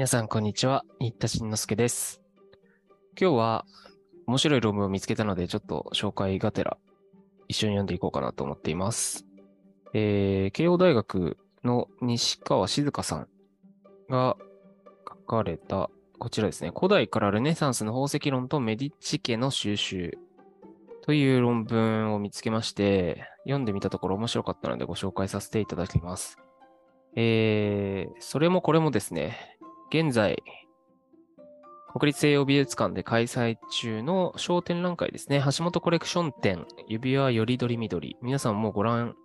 皆さん、こんにちは。新田慎之介です。今日は面白い論文を見つけたので、ちょっと紹介がてら一緒に読んでいこうかなと思っています。えー慶応大学の西川静香さんが書かれた、こちらですね。古代からルネサンスの宝石論とメディッチ家の収集という論文を見つけまして、読んでみたところ面白かったのでご紹介させていただきます。えーそれもこれもですね、現在、国立西洋美術館で開催中の小展覧会ですね。橋本コレクション展、指輪よりどりみどり。皆さんもご覧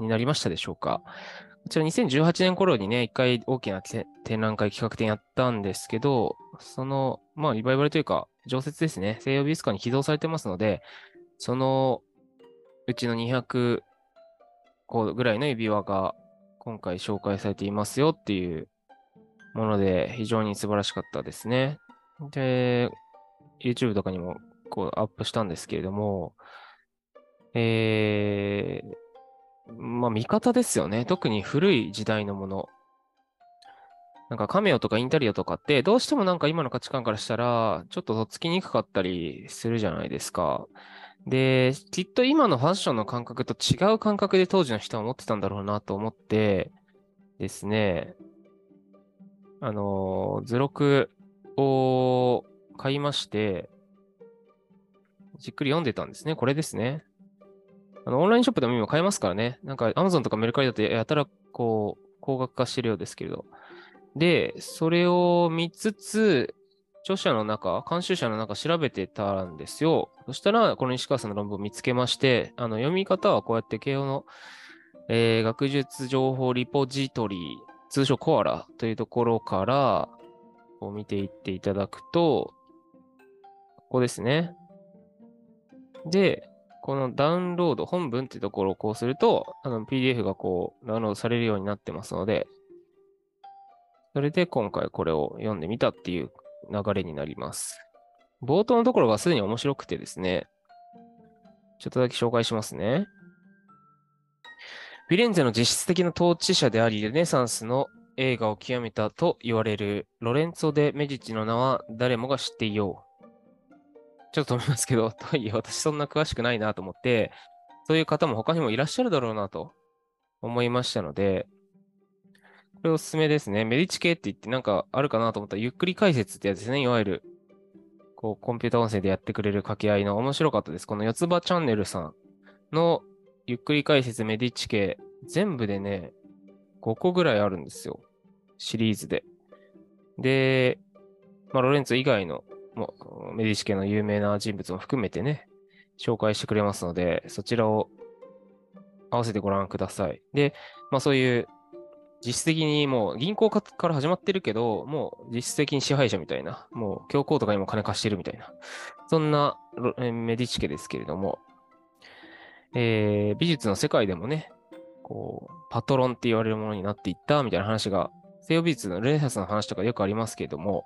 になりましたでしょうか？こちら2018年頃にね、一回大きな展覧会企画展やったんですけど、その、まあ、リバイバルというか、常設ですね。西洋美術館に寄贈されてますので、そのうちの200個ぐらいの指輪が今回紹介されていますよっていうもので、非常に素晴らしかったですね。で、YouTube とかにもこうアップしたんですけれども、えー、まあ見方ですよね。特に古い時代のもの。なんかカメオとかインタリオとかって、どうしてもなんか今の価値観からしたら、ちょっととっつきにくかったりするじゃないですか。で、きっと今のファッションの感覚と違う感覚で当時の人は思ってたんだろうなと思ってですね、あの図録を買いまして、じっくり読んでたんですね。これですね。あの、オンラインショップでも今買えますからね。なんか Amazon とかメルカリだとやたらこう、高額化してるようですけれど。で、それを見つつ、著者の中、監修者の中調べてたんですよ。そしたら、この西川さんの論文を見つけまして、あの読み方はこうやって慶応の、えー学術情報リポジトリ通称コアラというところから、こう見ていっていただくと、ここですね。で、このダウンロード、本文ってところをこうすると、あの PDF がこうダウンロードされるようになってますので、それで今回これを読んでみたっていう流れになります。冒頭のところがすでに面白くてですね、ちょっとだけ紹介しますね。フィレンツェの実質的な統治者であり、ルネサンスの映画を極めたと言われるロレンツォ・デ・メディチの名は誰もが知っていよう。ちょっと思いますけど、とはいえ私そんな詳しくないなと思って、そういう方も他にもいらっしゃるだろうなと思いましたので、これおすすめですね。メディチ系って言ってなんかあるかなと思ったら、ゆっくり解説ってやつですね。いわゆる、こう、コンピュータ音声でやってくれる掛け合いの面白かったです。この四つ葉チャンネルさんのゆっくり解説メディチ系、全部でね、5個ぐらいあるんですよ。シリーズで。で、まあ、ロレンツ以外のもメディチ系の有名な人物も含めてね、紹介してくれますので、そちらを合わせてご覧ください。で、まあそういう実質的にもう銀行から始まってるけど、もう実質的に支配者みたいな、もう教皇とかにも金貸してるみたいな、そんなメディチ家ですけれども、えー美術の世界でもね、こう、パトロンって言われるものになっていったみたいな話が、西洋美術のルネサンスの話とかよくありますけれども、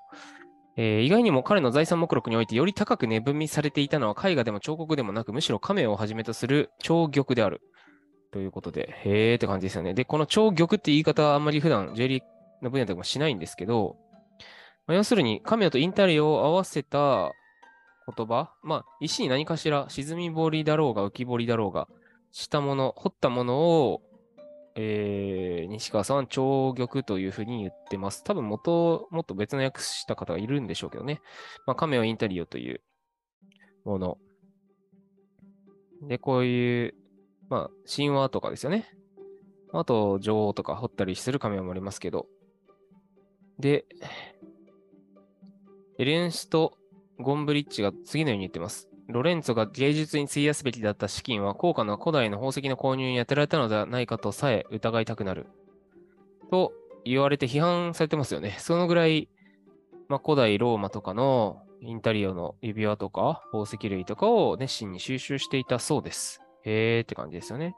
えー意外にも彼の財産目録においてより高く値踏みされていたのは絵画でも彫刻でもなく、むしろ亀をはじめとする彫玉である。ということで、へーって感じですよね。で、この彫玉って言い方はあんまり普段 J リーの分野でもしないんですけど、まあ要するに亀とインタリオを合わせた言葉、まあ石に何かしら沈み彫りだろうが浮き彫りだろうが、したもの、彫ったものを、えー、西川さんは彫玉というふうに言ってます。多分元、もっと別の訳した方がいるんでしょうけどね。まあ、亀をインタリオというもの。で、こういう、まあ、神話とかですよね。あと、女王とか彫ったりする亀もありますけど。で、エレンスト・ゴンブリッチが次のように言ってます。ロレンツォが芸術に費やすべきだった資金は高価な古代の宝石の購入に充てられたのではないかとさえ疑いたくなる。と言われて批判されてますよね。そのぐらい、まあ、古代ローマとかのインタリオの指輪とか宝石類とかを熱心に収集していたそうです。へーって感じですよね。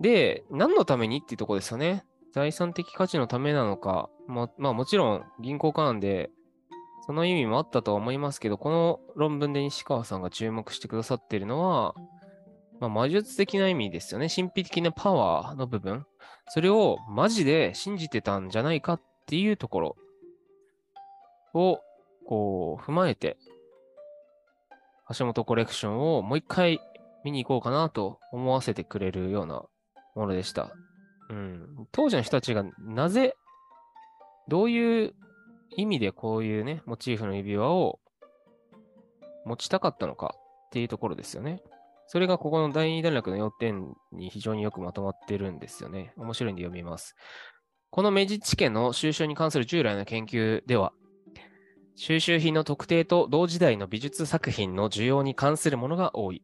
で、何のためにっていうとこですよね。財産的価値のためなのか、ま、まあもちろん銀行家なんで、その意味もあったとは思いますけど、この論文で西川さんが注目してくださっているのは、まあ、魔術的な意味ですよね。神秘的なパワーの部分。それをマジで信じてたんじゃないかっていうところをこう踏まえて、橋本コレクションをもう一回見に行こうかなと思わせてくれるようなものでした。うん。当時の人たちがなぜ、どういう意味でこういうね、モチーフの指輪を持ちたかったのかっていうところですよね。それがここの第二段落の要点に非常によくまとまってるんですよね。面白いんで読みます。この明治地家の収集に関する従来の研究では、収集品の特定と同時代の美術作品の需要に関するものが多い。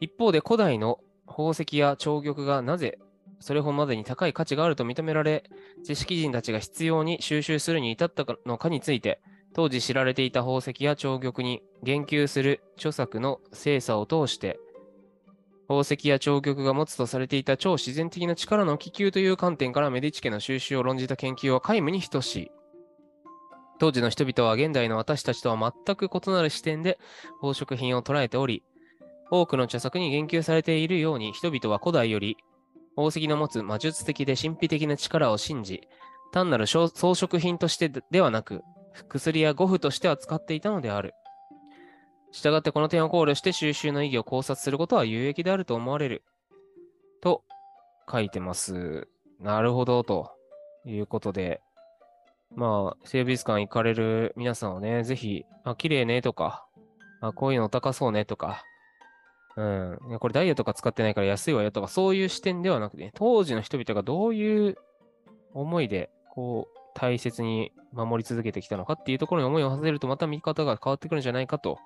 一方で古代の宝石や彫玉がなぜそれほどまでに高い価値があると認められ、知識人たちが必要に収集するに至ったのかについて、当時知られていた宝石や彫玉に言及する著作の精査を通して、宝石や彫玉が持つとされていた超自然的な力の気球という観点からメディチ家の収集を論じた研究は皆無に等しい。当時の人々は現代の私たちとは全く異なる視点で宝飾品を捉えており、多くの著作に言及されているように人々は古代より宝石の持つ魔術的で神秘的な力を信じ、単なる装飾品としてではなく、薬や護符として扱っていたのである。したがってこの点を考慮して収集の意義を考察することは有益であると思われる。と書いてます。なるほど、ということで。まあ、生物館行かれる皆さんはね、ぜひ、あ、綺麗ねとか、あ、こういうの高そうねとか、うん、いやこれダイヤとか使ってないから安いわよとか、そういう視点ではなくて、当時の人々がどういう思いで、こう、大切に守り続けてきたのかっていうところに思いを馳せると、また見方が変わってくるんじゃないかと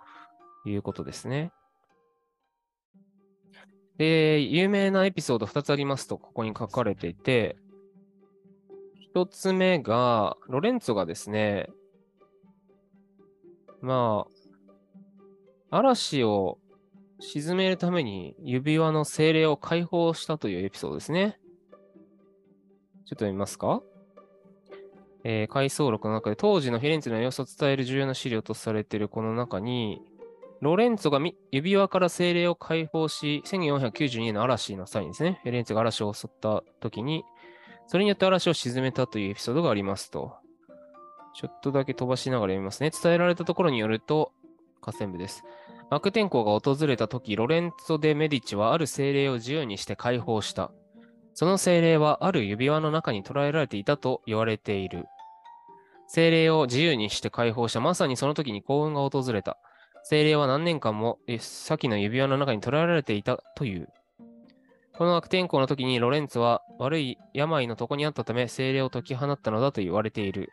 いうことですね。で、有名なエピソード2つありますと、ここに書かれていて、1つ目が、ロレンツォがですね、まあ、嵐を沈めるために指輪の精霊を解放したというエピソードですね。ちょっと見ますか？えー、回想録の中で当時のフィレンツェの様子を伝える重要な資料とされているこの中に、ロレンツォが指輪から精霊を解放し、1492年の嵐の際にですね、フェレンツェが嵐を襲った時に、それによって嵐を沈めたというエピソードがありますと。ちょっとだけ飛ばしながら読みますね。伝えられたところによると、河川部です。悪天候が訪れた時、ロレンツォ・デ・メディチはある精霊を自由にして解放した。その精霊はある指輪の中に捉えられていたと言われている。精霊を自由にして解放したまさにその時に幸運が訪れた。精霊は何年間も先の指輪の中に捉えられていたという。この悪天候の時にロレンツは悪い病の床にあったため精霊を解き放ったのだと言われている。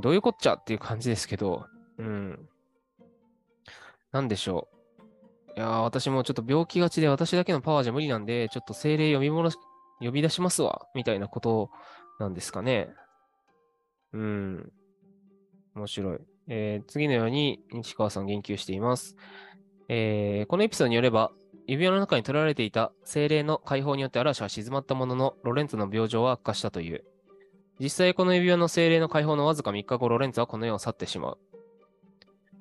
どういうこっちゃっていう感じですけど、うん。なんでしょう。いや私もちょっと病気がちで私だけのパワーじゃ無理なんで、ちょっと精霊呼び戻し、呼び出しますわ、みたいなことなんですかね。うん。面白い。えー、次のように西川さん言及しています。えー、このエピソードによれば、指輪の中に取られていた精霊の解放によって嵐は静まったものの、ロレンツの病状は悪化したという。実際この指輪の精霊の解放のわずか3日後、ロレンツはこの世を去ってしまう。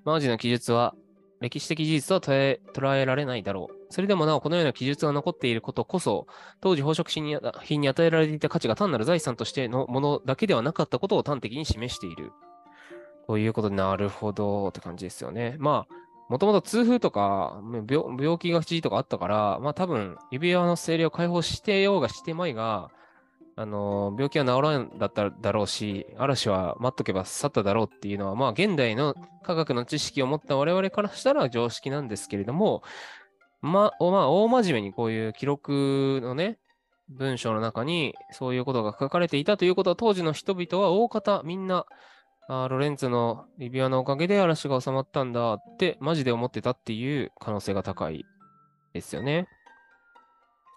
マージの記述は、歴史的事実は捉えられないだろう。それでもなお、このような記述が残っていることこそ、当時宝飾品に与えられていた価値が単なる財産としてのものだけではなかったことを端的に示している。ということで、なるほどって感じですよね。まあ、もともと痛風とか病、気がちとかあったから、まあ多分、指輪の精霊を解放してようがしてまいが、あの、病気は治らんだっただろうし、嵐は待っとけば去っただろうっていうのは、まあ現代の科学の知識を持った我々からしたら常識なんですけれども、ま、まあ、大真面目にこういう記録のね、文章の中にそういうことが書かれていたということは、当時の人々は大方みんなあロレンツのリビアのおかげで嵐が収まったんだってマジで思ってたっていう可能性が高いですよね。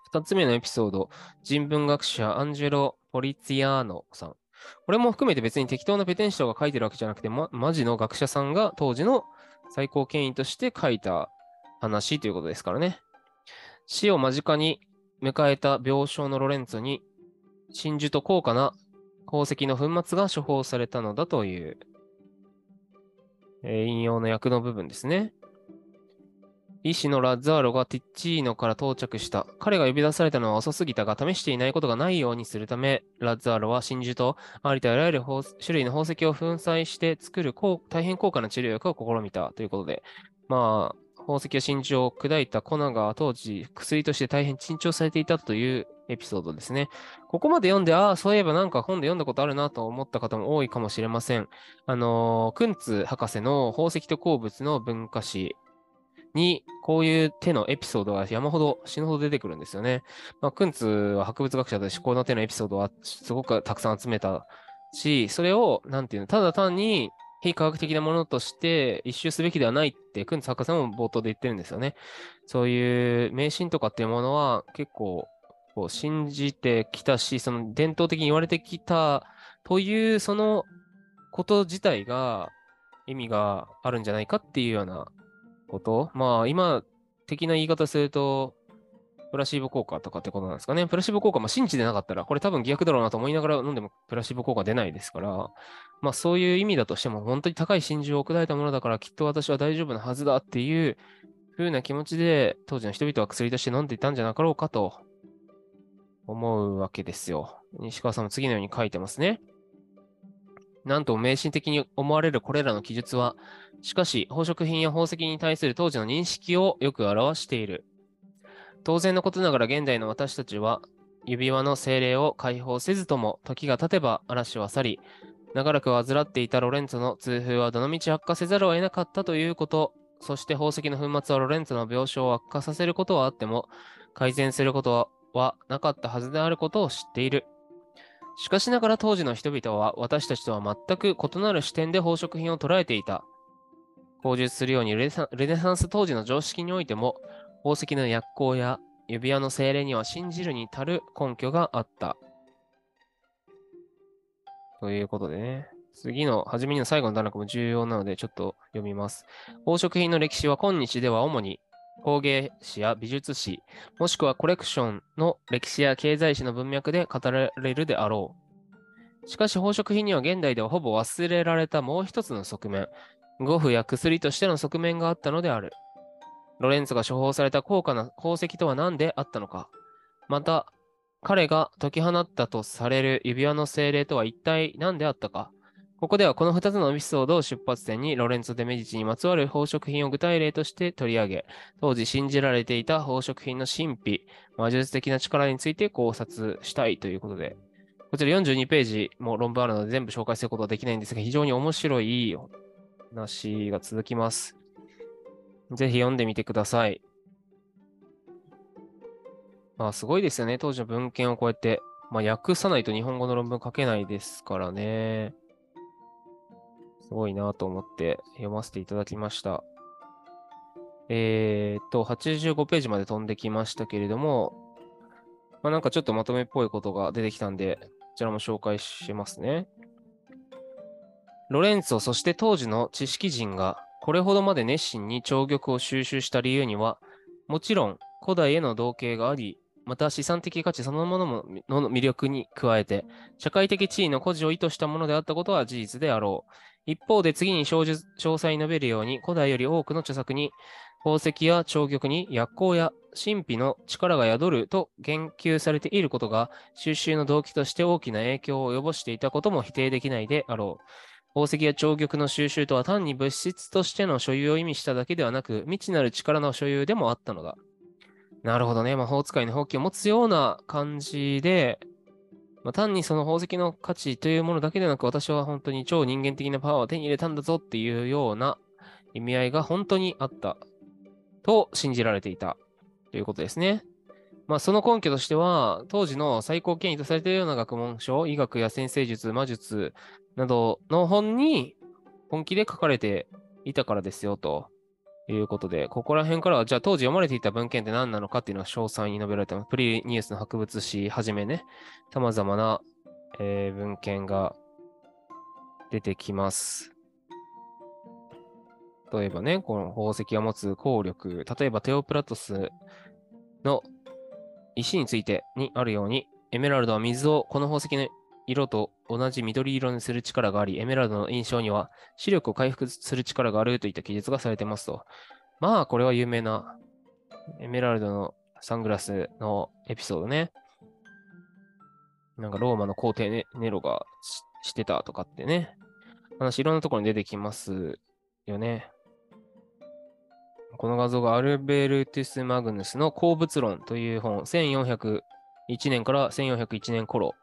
二つ目のエピソード、人文学者アンジェロ・ポリツィアーノさん。これも含めて別に適当なペテン師匠が書いてるわけじゃなくて、ま、マジの学者さんが当時の最高権威として書いた話ということですからね。死を間近に迎えた病床のロレンツォに真珠と高価な鉱石の粉末が処方されたのだという、えー、引用の訳の部分ですね。医師のラッザーロがティッチーノから到着した。彼が呼び出されたのは遅すぎたが、試していないことがないようにするため、ラッザーロは真珠とありとあらゆる種類の宝石を粉砕して作る大変高価な治療薬を試みたということで、まあ、宝石や真珠を砕いた粉が当時薬として大変珍重されていたというエピソードですね。ここまで読んで、ああ、そういえばなんか本で読んだことあるなと思った方も多いかもしれません。あのークンツ博士の宝石と鉱物の文化史に、こういう手のエピソードが山ほど死ぬほど出てくるんですよね。まあ、クンツは博物学者でし、この手のエピソードはすごくたくさん集めたし、それを、なんていうの、ただ単に非科学的なものとして一周すべきではないって、クンツ博士も冒頭で言ってるんですよね。そういう迷信とかっていうものは結構こう信じてきたし、その伝統的に言われてきたというそのこと自体が意味があるんじゃないかっていうようなこと？まあ今的な言い方すると、プラシーボ効果とかってことなんですかね。プラシーボ効果、まあ信じてなかったら、これ多分疑惑だろうなと思いながら飲んでもプラシーボ効果出ないですから、まあそういう意味だとしても、本当に高い真珠を砕いたものだから、きっと私は大丈夫なはずだっていう風な気持ちで、当時の人々は薬として飲んでいたんじゃなかろうかと思うわけですよ。西川さんも次のように書いてますね。なんと迷信的に思われるこれらの記述は、しかし宝飾品や宝石に対する当時の認識をよく表している。当然のことながら現代の私たちは、指輪の精霊を解放せずとも、時が経てば嵐は去り、長らく患っていたロレンツォの痛風はどのみち悪化せざるを得なかったということ、そして宝石の粉末はロレンツの病床を悪化させることはあっても、改善することはなかったはずであることを知っている。しかしながら当時の人々は私たちとは全く異なる視点で宝飾品を捉えていた。口述するようにレネサンス当時の常識においても、宝石の薬効や指輪の精霊には信じるに足る根拠があった。ということでね。次の、初めにの最後の段落も重要なので、ちょっと読みます。宝飾品の歴史は今日では主に工芸史や美術史、もしくはコレクションの歴史や経済史の文脈で語られるであろう。しかし宝飾品には現代ではほぼ忘れられたもう一つの側面、護符や薬としての側面があったのである。ロレンツが処方された高価な宝石とは何であったのか。また、彼が解き放ったとされる指輪の精霊とは一体何であったか。ここではこの2つのエピソードを出発点にロレンツォ・デ・メディチにまつわる宝飾品を具体例として取り上げ、当時信じられていた宝飾品の神秘、魔術的な力について考察したいということで、こちら42ページも論文あるので全部紹介することはできないんですが、非常に面白い話が続きます。ぜひ読んでみてください。まあ、すごいですよね。当時の文献をこうやって、まあ、訳さないと日本語の論文書けないですからね。すごいなと思って読ませていただきました。えーっと、85ページまで飛んできましたけれども、まあ、なんかちょっとまとめっぽいことが出てきたんで、こちらも紹介しますね。ロレンツォ、そして当時の知識人がこれほどまで熱心に彫玉を収集した理由には、もちろん古代への同型があり、また資産的価値そのものもの魅力に加えて、社会的地位の誇示を意図したものであったことは事実であろう。一方で次に詳細に述べるように、古代より多くの著作に、宝石や彫玉に薬効や神秘の力が宿ると言及されていることが、収集の動機として大きな影響を及ぼしていたことも否定できないであろう。宝石や彫玉の収集とは単に物質としての所有を意味しただけではなく、未知なる力の所有でもあったのだ。なるほどね。魔法使いの放棄を持つような感じで、まあ、単にその宝石の価値というものだけでなく、私は本当に超人間的なパワーを手に入れたんだぞっていうような意味合いが本当にあったと信じられていたということですね。まあ、その根拠としては、当時の最高権威とされているような学問書、医学や先生術、魔術などの本に本気で書かれていたからですよということで、ここら辺からは、じゃあ当時読まれていた文献って何なのかっていうのは詳細に述べられてます。プリニウスの博物誌はじめね、様々な、えー文献が出てきます。例えばね、この宝石が持つ効力、例えばテオプラトスの石についてにあるように、エメラルドは水をこの宝石の色と同じ緑色にする力があり、エメラルドの印象には視力を回復する力があるといった記述がされてますと。まあ、これは有名なエメラルドのサングラスのエピソードね。なんかローマの皇帝ネネロがしてたとかってね。話いろんなところに出てきますよね。この画像がアルベルトゥス・マグヌスの鉱物論という本、1401年から1401年頃。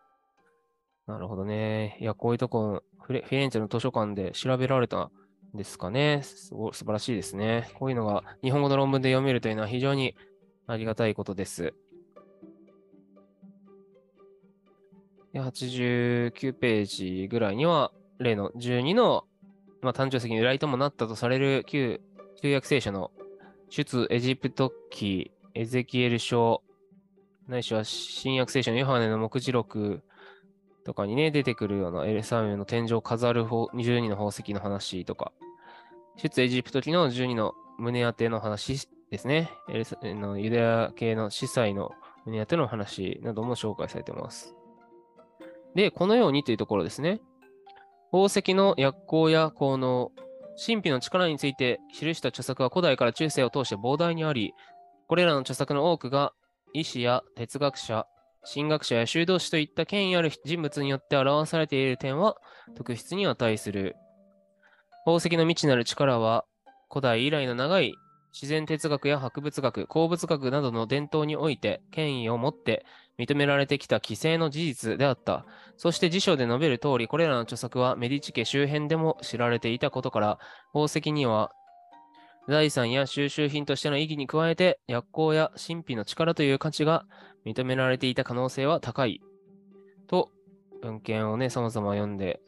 なるほどね。いや、こういうとこフレ、フィレンツェの図書館で調べられたんですかね。すご素晴らしいですね。こういうのが日本語の論文で読めるというのは非常にありがたいことです。で89ページぐらいには、例の12の、まあ、誕生石の由来ともなったとされる旧旧約聖書の出エジプト記、エゼキエル書、ないしは新約聖書のヨハネの目次録とかにね、出てくるようなエルサレムの天井を飾る12の宝石の話とか、出エジプト記の12の胸当ての話ですね。エルサのユダヤ系の司祭の胸当ての話なども紹介されています。で、このようにというところですね。宝石の薬効や効能、神秘の力について記した著作は古代から中世を通して膨大にあり、これらの著作の多くが医師や哲学者、神学者や修道士といった権威ある人物によって表されている点は特筆に値する。宝石の未知なる力は古代以来の長い自然哲学や博物学、鉱物学などの伝統において権威を持って認められてきた規制の事実であった。そして辞書で述べる通り、これらの著作はメディチ家周辺でも知られていたことから、宝石には財産や収集品としての意義に加えて、薬効や神秘の力という価値が認められていた可能性は高い。と、文献をね、様々読んで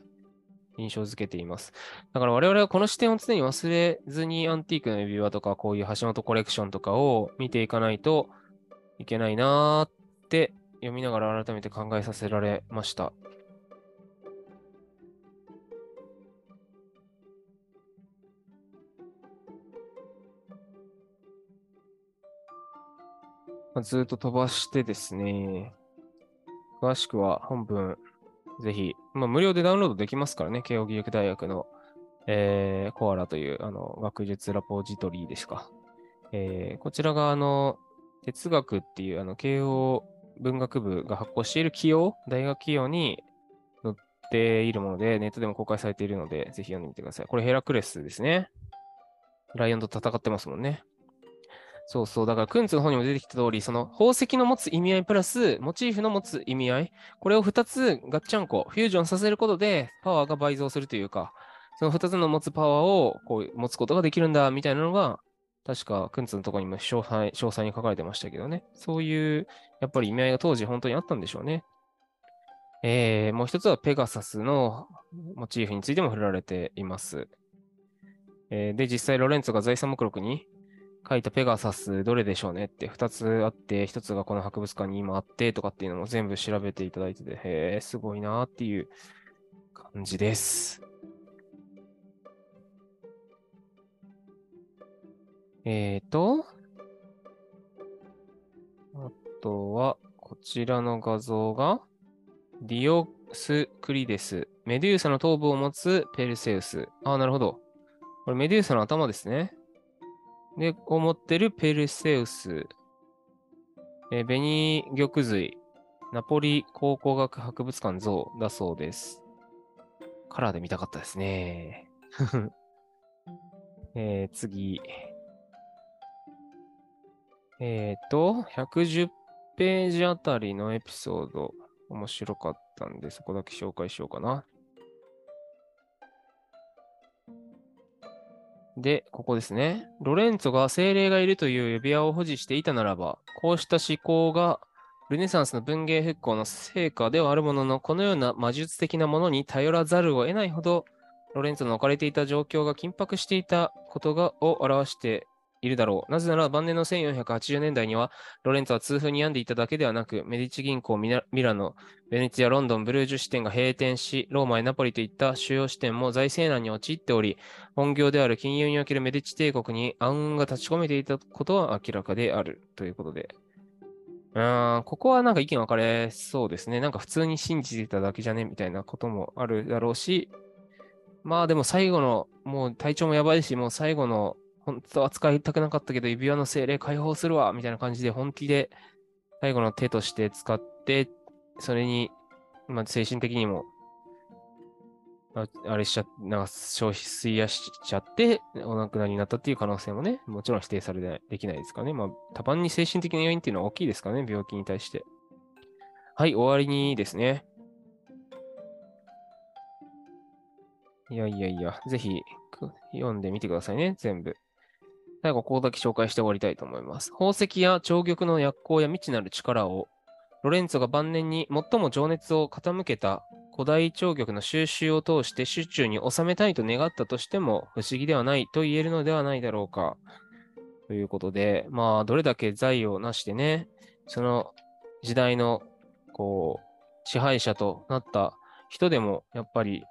印象づけています。だから我々はこの視点を常に忘れずにアンティークの指輪とかこういう橋本コレクションとかを見ていかないといけないなーって読みながら改めて考えさせられました。まずっと飛ばしてですね、詳しくは本文、ぜひ、まあ、無料でダウンロードできますからね、慶應義塾大学の、えー、コアラというあの学術ラポジトリーですか。えー、こちらがあの哲学っていうあの慶応文学部が発行している企業、大学企業に載っているもので、ネットでも公開されているので、ぜひ読んでみてください。これヘラクレスですね。ライオンと戦ってますもんね。そうそう。だから、クンツの方にも出てきた通り、その宝石の持つ意味合いプラス、モチーフの持つ意味合い、これを2つガッチャンコ、フュージョンさせることで、パワーが倍増するというか、その2つの持つパワーをこう持つことができるんだ、みたいなのが、確か、クンツのところにも詳細詳細に書かれてましたけどね。そういう、やっぱり意味合いが当時本当にあったんでしょうね。えー、もう一つはペガサスのモチーフについても触れられています。えー、で、実際ロレンツが財産目録に書いたペガサスどれでしょうねって2つあって、1つがこの博物館に今あってとかっていうのも全部調べていただいてて、へえ、すごいなっていう感じです。えっ、ー、と、あとは、こちらの画像が、ディオスクリデス、メデューサの頭部を持つペルセウス。ああ、なるほど。これメデューサの頭ですね。で、を持ってるペルセウス、えー、ベニ玉髄、ナポリ考古学博物館像だそうです。カラーで見たかったですね。えー、次。えっ、ー、と、110ページあたりのエピソード、面白かったんで、そこだけ紹介しようかな。で、ここですね。ロレンツォが精霊がいるという指輪を保持していたならば、こうした思考がルネサンスの文芸復興の成果ではあるものの、このような魔術的なものに頼らざるを得ないほど、ロレンツォの置かれていた状況が緊迫していたことがを表しているだろう。なぜなら晩年の1480年代には、ロレンツは痛風に病んでいただけではなく、メディチ銀行ミラノ、ベネツィア、ロンドン、ブルージュ支店が閉店し、ローマやナポリといった主要支店も財政難に陥っており、本業である金融におけるメディチ帝国に暗雲が立ち込めていたことは明らかであるということで。うん、ここはなんか意見分かれそうですね。なんか普通に信じてただけじゃね？みたいなこともあるだろうし、まあでも最後の、もう体調もやばいし、もう最後の本当は使いたくなかったけど、指輪の精霊解放するわみたいな感じで本気で最後の手として使って、それに、まあ、精神的にも、ああれしちゃ、なんか消費吸いやしちゃって、お亡くなりになったっていう可能性もね、もちろん否定されないできないですかね。まあ、多番に精神的な要因っていうのは大きいですかね、病気に対して。はい、終わりにですね。いやいやいや、ぜひ読んでみてくださいね、全部。最後、ここだけ紹介して終わりたいと思います。宝石や長玉の薬効や未知なる力を、ロレンツォが晩年に最も情熱を傾けた古代長玉の収集を通して手中に収めたいと願ったとしても不思議ではないと言えるのではないだろうか。ということで、まあ、どれだけ財を成してね、その時代の、こう、支配者となった人でも、やっぱり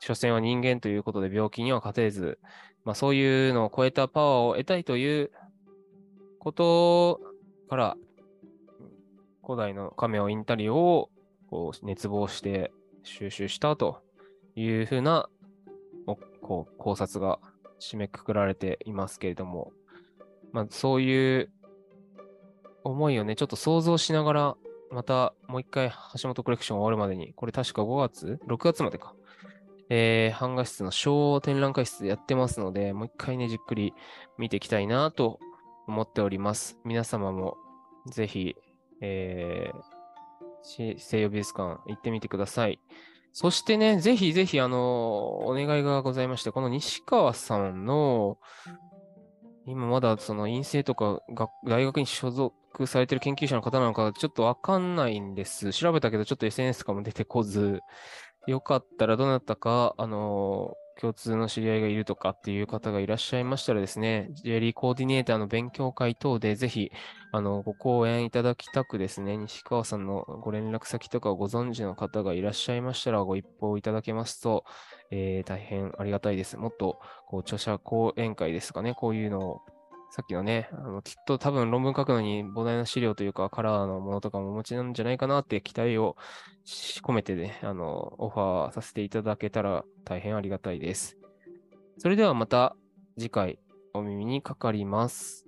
所詮は人間ということで病気には勝てず、まあ、そういうのを超えたパワーを得たいということから、古代の亀をインタリオをこう熱望して収集したというふうなこう考察が締めくくられていますけれども、まあ、そういう思いをね、ちょっと想像しながら、またもう一回橋本コレクション終わるまでに、これ確か5月 ?6 月までか。えー、版画室の小展覧会室でやってますので、もう一回ね、じっくり見ていきたいなと思っております。皆様もぜひ、えー、西洋美術館行ってみてください。そしてね、ぜひぜひ、あの、お願いがございまして、この西川さんの、今まだその院生とか大学に所属されてる研究者の方なのかちょっとわかんないんです。調べたけどちょっと SNS とかも出てこず、よかったらどなたか、あの共通の知り合いがいるとかっていう方がいらっしゃいましたらですね、ジェリーコーディネーターの勉強会等でぜひ、あの、ご講演いただきたくですね、西川さんのご連絡先とかご存知の方がいらっしゃいましたらご一報いただけますと、えー、大変ありがたいです。もっと、こう、著者講演会ですかね、こういうのをさっきのね、あのきっと多分論文書くのに膨大な資料というかカラーのものとかもお持ちなんじゃないかなって期待を込めてね、あの、オファーさせていただけたら大変ありがたいです。それではまた次回お耳にかかります。